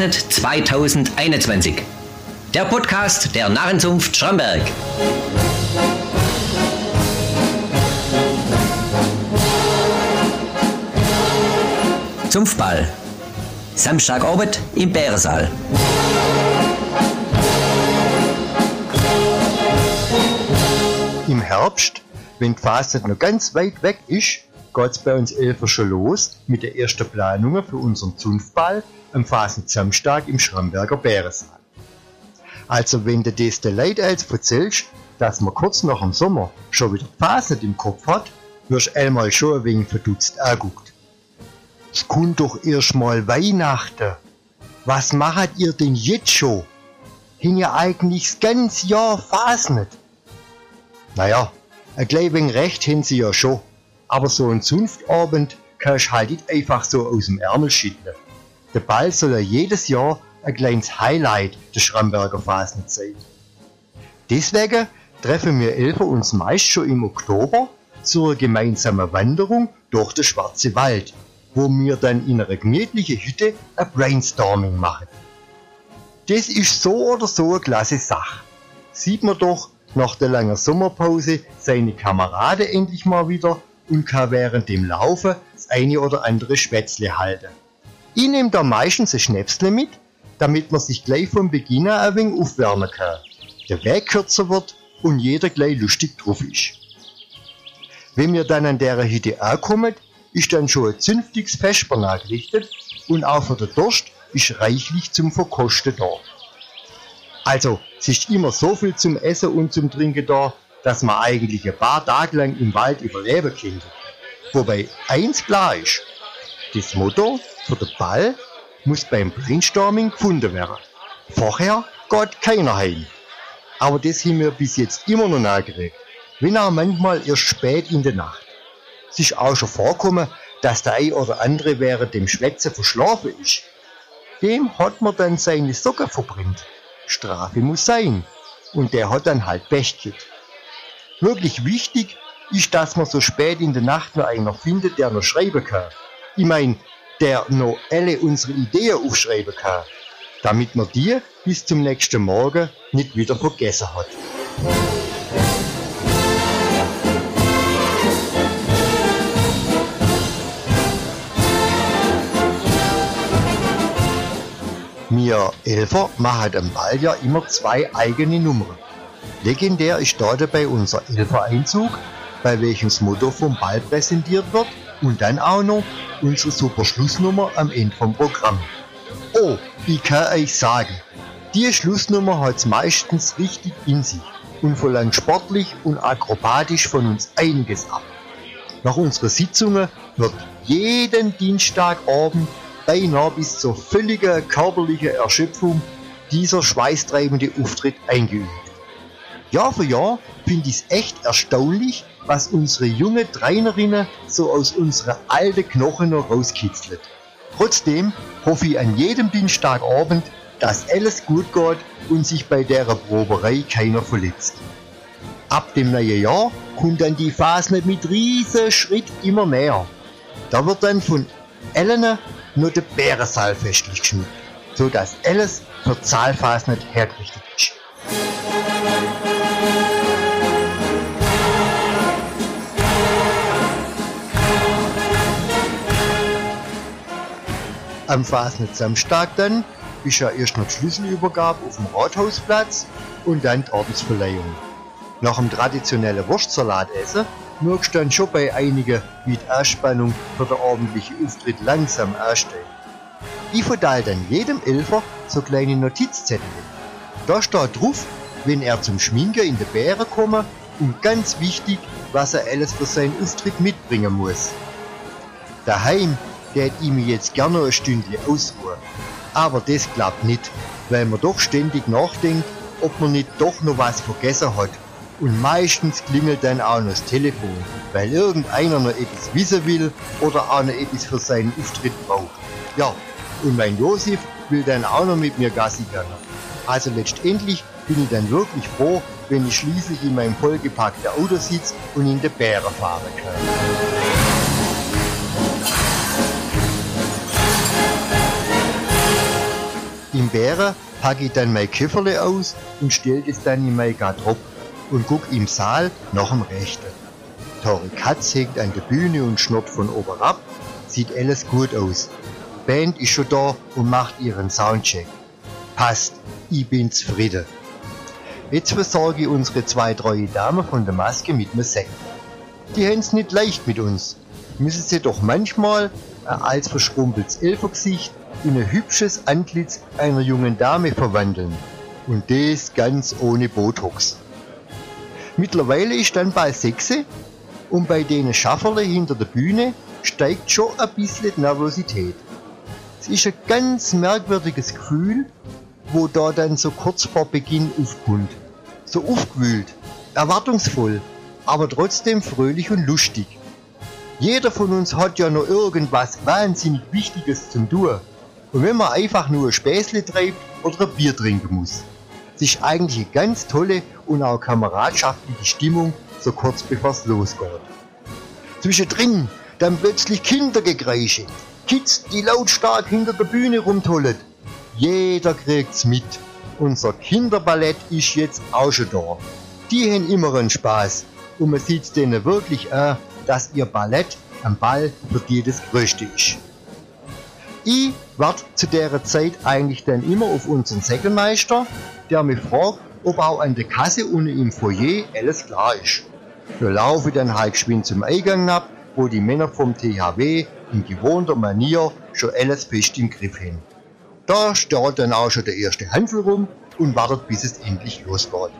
Fasnet 2021. Der Podcast der Narrenzunft Schramberg. Zunftball. Samstagabend im Bärensaal. Im Herbst, wenn die Fasnet noch ganz weit weg ist, geht es bei uns Elfer schon los mit der ersten Planungen für unseren Zunftball am Fasnet Samstag im Schramberger Bärensaal. Also wenn du das der Leute als erzählst, dass man kurz nach dem Sommer schon wieder Fasnet im Kopf hat, wirst du einmal schon ein wenig verdutzt anguckt. Es kommt doch erst mal Weihnachten. Was macht ihr denn jetzt schon? Hin ja eigentlich das ganze Jahr Fasnet. Naja, ein klein wenig recht haben sie ja schon. Aber so ein Zunftabend kannst du halt nicht einfach so aus dem Ärmel schütteln. Der Ball soll ja jedes Jahr ein kleines Highlight der Schramberger Fasnet sein. Deswegen treffen wir Elfer uns meist schon im Oktober zur gemeinsamen Wanderung durch den Schwarze Wald, wo wir dann in einer gemütlichen Hütte ein Brainstorming machen. Das ist so oder so eine klasse Sache. Sieht man doch nach der langen Sommerpause seine Kameraden endlich mal wieder und kann während dem Laufen das eine oder andere Schwätzle halten. Ich nehme da meistens ein Schnäpsle mit, damit man sich gleich von Beginn an ein wenig aufwärmen kann. Der Weg kürzer wird und jeder gleich lustig drauf ist. Wenn wir dann an der Hütte ankommen, ist dann schon ein zünftiges Vesper angerichtet und auch für den Durst ist reichlich zum Verkosten da. Also, es ist immer so viel zum Essen und zum Trinken da, dass man eigentlich ein paar Tage lang im Wald überleben könnte. Wobei eins klar ist, das Motto für den Ball muss beim Brainstorming gefunden werden. Vorher geht keiner heim. Aber das haben wir bis jetzt immer noch nachgeregt. Wenn auch manchmal erst spät in der Nacht. Es ist auch schon vorgekommen, dass der ein oder andere während dem Schwätzen verschlafen ist. Dem hat man dann seine Socken verbrennt. Strafe muss sein. Und der hat dann halt Pech gehabt. Wirklich wichtig ist, dass man so spät in der Nacht noch einer findet, der noch schreiben kann. Ich mein, der noch alle unsere Ideen aufschreiben kann, damit man die bis zum nächsten Morgen nicht wieder vergessen hat. Wir Elfer machen am Ball ja immer zwei eigene Nummern. Legendär ist da dabei unser Elfer-Einzug, bei welchem das Motto vom Ball präsentiert wird und dann auch noch unsere super Schlussnummer am Ende vom Programm. Oh, ich kann euch sagen, die Schlussnummer hat's meistens richtig in sich und verlangt sportlich und akrobatisch von uns einiges ab. Nach unseren Sitzungen wird jeden Dienstagabend beinahe bis zur völligen körperlichen Erschöpfung dieser schweißtreibende Auftritt eingeübt. Jahr für Jahr finde ich es echt erstaunlich, was unsere junge Trainerinnen so aus unserer alten Knochen noch rauskitzelt. Trotzdem hoffe ich an jedem Dienstagabend, dass alles gut geht und sich bei der Proberei keiner verletzt. Ab dem neuen Jahr kommt dann die Phase mit riesen Schritt immer näher. Da wird dann von Elena nur der Bärensaal festlich geschmückt, so dass alles für Zahlfasnet hergerichtet ist. Am Fasnet Samstag dann ist ja erst noch die Schlüsselübergabe auf dem Rathausplatz und dann die Ordensverleihung. Nach dem traditionellen Wurstsalatessen merkst du dann schon bei einigen, wie die Anspannung für den ordentlichen Auftritt langsam ansteigt. Ich verteile dann jedem Elfer so kleine Notizzettel. Da steht drauf, wenn er zum Schminken in der Bäre komme und ganz wichtig, was er alles für seinen Auftritt mitbringen muss. Daheim tät ich mich jetzt gerne ein Stündchen ausruhen. Aber das klappt nicht, weil man doch ständig nachdenkt, ob man nicht doch noch was vergessen hat. Und meistens klingelt dann auch noch das Telefon, weil irgendeiner noch etwas wissen will oder auch noch etwas für seinen Auftritt braucht. Ja, und mein Josef will dann auch noch mit mir Gassi gehen. Also letztendlich bin ich dann wirklich froh, wenn ich schließlich in meinem vollgepackten Auto sitze und in der Bäre fahren kann. Bären packe ich dann mein Kifferle aus und stell es dann in mein Garderob und guck im Saal nach dem Rechten. Tori Katz hängt an der Bühne und schnurrt von oben ab. Sieht alles gut aus. Band ist schon da und macht ihren Soundcheck. Passt, ich bin zufrieden. Jetzt versorge ich unsere zwei treue Damen von der Maske mit einem Sekt. Die haben's nicht leicht mit uns. Müssen sie doch manchmal ein als verschrumpeltes Elfergesicht in ein hübsches Antlitz einer jungen Dame verwandeln. Und das ganz ohne Botox. Mittlerweile ist dann bald Sechse und bei denen Schafferle hinter der Bühne steigt schon ein bisschen die Nervosität. Es ist ein ganz merkwürdiges Gefühl, wo da dann so kurz vor Beginn aufkommt. So aufgewühlt, erwartungsvoll, aber trotzdem fröhlich und lustig. Jeder von uns hat ja noch irgendwas wahnsinnig Wichtiges zum tun. Und wenn man einfach nur Späßle treibt oder ein Bier trinken muss. Es ist eigentlich eine ganz tolle und auch kameradschaftliche Stimmung, so kurz bevor es losgeht. Zwischendrin dann plötzlich Kindergekreische, Kids, die lautstark hinter der Bühne rumtollen. Jeder kriegt's mit. Unser Kinderballett ist jetzt auch schon da. Die haben immer einen Spaß und man sieht denen wirklich an, dass ihr Ballett am Ball für die das Größte ist. Ich warte zu der Zeit eigentlich dann immer auf unseren Säckelmeister, der mich fragt, ob auch an der Kasse unten im Foyer alles klar ist. Wir laufen dann halt geschwind zum Eingang ab, wo die Männer vom THW in gewohnter Manier schon alles fest im Griff haben. Da steht dann auch schon der erste Handel rum und wartet, bis es endlich losgeht.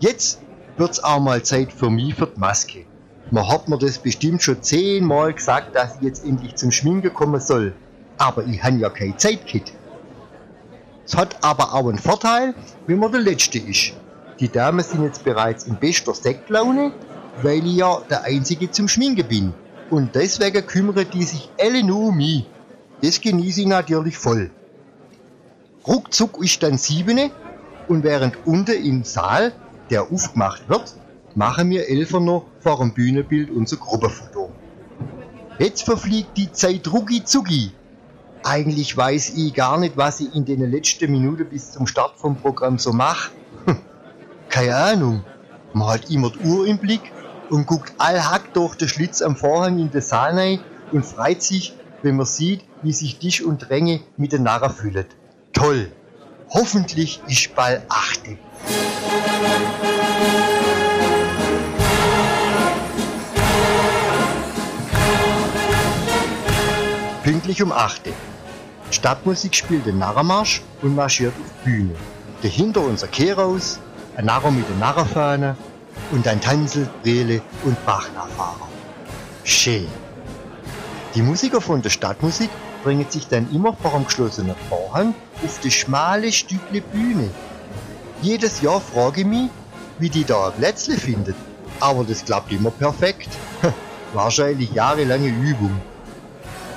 Jetzt wird's auch mal Zeit für mich für die Maske. Man hat mir das bestimmt schon zehnmal gesagt, dass ich jetzt endlich zum Schminken kommen soll. Aber ich han ja kein Zeitkit. Es hat aber auch einen Vorteil, wenn man der Letzte ist. Die Damen sind jetzt bereits in bester Sektlaune, weil ich ja der Einzige zum Schminken bin. Und deswegen kümmern die sich alle nur um mich. Das genieße ich natürlich voll. Ruckzuck ist dann siebene und während unten im Saal, der aufgemacht wird, machen wir Elfer noch vor dem Bühnenbild unser Gruppenfoto. Jetzt verfliegt die Zeit rucki zucki. Eigentlich weiß ich gar nicht, was ich in den letzten Minuten bis zum Start vom Programm so mache. Keine Ahnung. Man hat immer die Uhr im Blick und guckt allhack durch den Schlitz am Vorhang in den Saal rein und freut sich, wenn man sieht, wie sich Tisch und Ränge Narren füllen. Toll! Hoffentlich ist bald achte. Pünktlich um 8. Stadtmusik spielt den Narrenmarsch und marschiert auf Bühne. Dahinter unser Kehraus, ein Narrer mit der Narrenfahne und ein Tanzel, Brele und Bachnachfahrer. Schön. Die Musiker von der Stadtmusik bringen sich dann immer vor dem geschlossenen Vorhang auf die schmale Stückle Bühne. Jedes Jahr frage ich mich, wie die da ein Plätzle findet. Aber das klappt immer perfekt. Wahrscheinlich jahrelange Übung.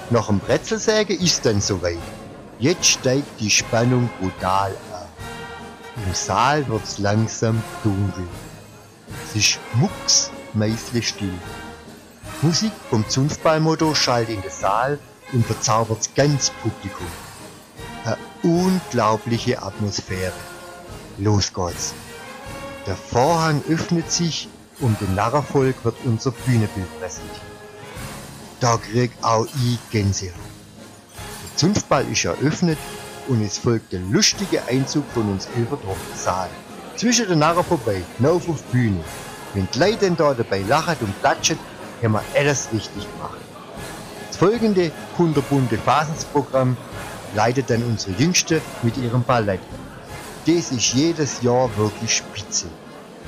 Nach dem Brezelsägen ist dann soweit. Jetzt steigt die Spannung brutal an. Im Saal wird's langsam dunkel. Es ist mucks still. Musik vom Zunftballmotto schallt in den Saal und verzaubert das ganze Publikum. Eine unglaubliche Atmosphäre. Los geht's. Der Vorhang öffnet sich und dem Narrenvolk wird unser Bühnenbild präsentiert. Da krieg auch ich Gänsehaut. Der Zunftball ist eröffnet und es folgt der lustige Einzug von uns den Saal. Zwischen den Narren vorbei, hinauf auf Bühne. Wenn die Leute da dabei lachen und klatschen, haben wir alles richtig gemacht. Das folgende kunterbunte Phasensprogramm leitet dann unsere Jüngste mit ihrem Ballett. Das ist jedes Jahr wirklich spitze.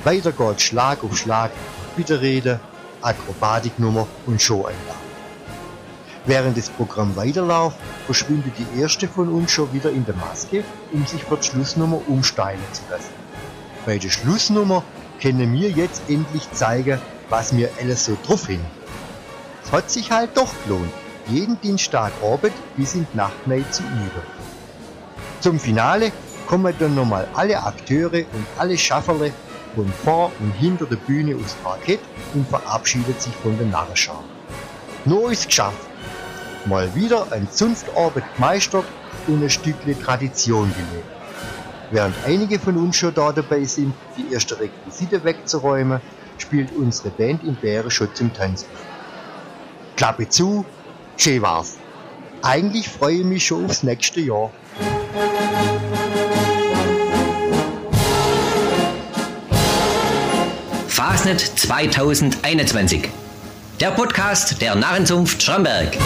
Weiter geht Schlag auf Schlag, Bitterrede, Akrobatiknummer und Showeinlage. Während das Programm weiterläuft, verschwindet die erste von uns schon wieder in der Maske, um sich für die Schlussnummer umsteilen zu lassen. Bei der Schlussnummer können wir jetzt endlich zeigen, was wir alles so drauf haben. Es hat sich halt doch gelohnt, jeden Dienstagabend bis in die Nacht zu üben. Zum Finale kommen dann nochmal alle Akteure und alle Schafferle von vor und hinter der Bühne aufs Parkett und verabschiedet sich von der Narrenschar. Nur ist geschafft. Mal wieder ein Zunftarbeit gemeistert und ein Stückchen Tradition gelebt. Während einige von uns schon da dabei sind, die erste Requisite wegzuräumen, spielt unsere Band in Bären schon zum Tanzen. Klappe zu, schön war's. Eigentlich freue ich mich schon aufs nächste Jahr. Fasnet 2021. Der Podcast der Narrenzunft Schramberg.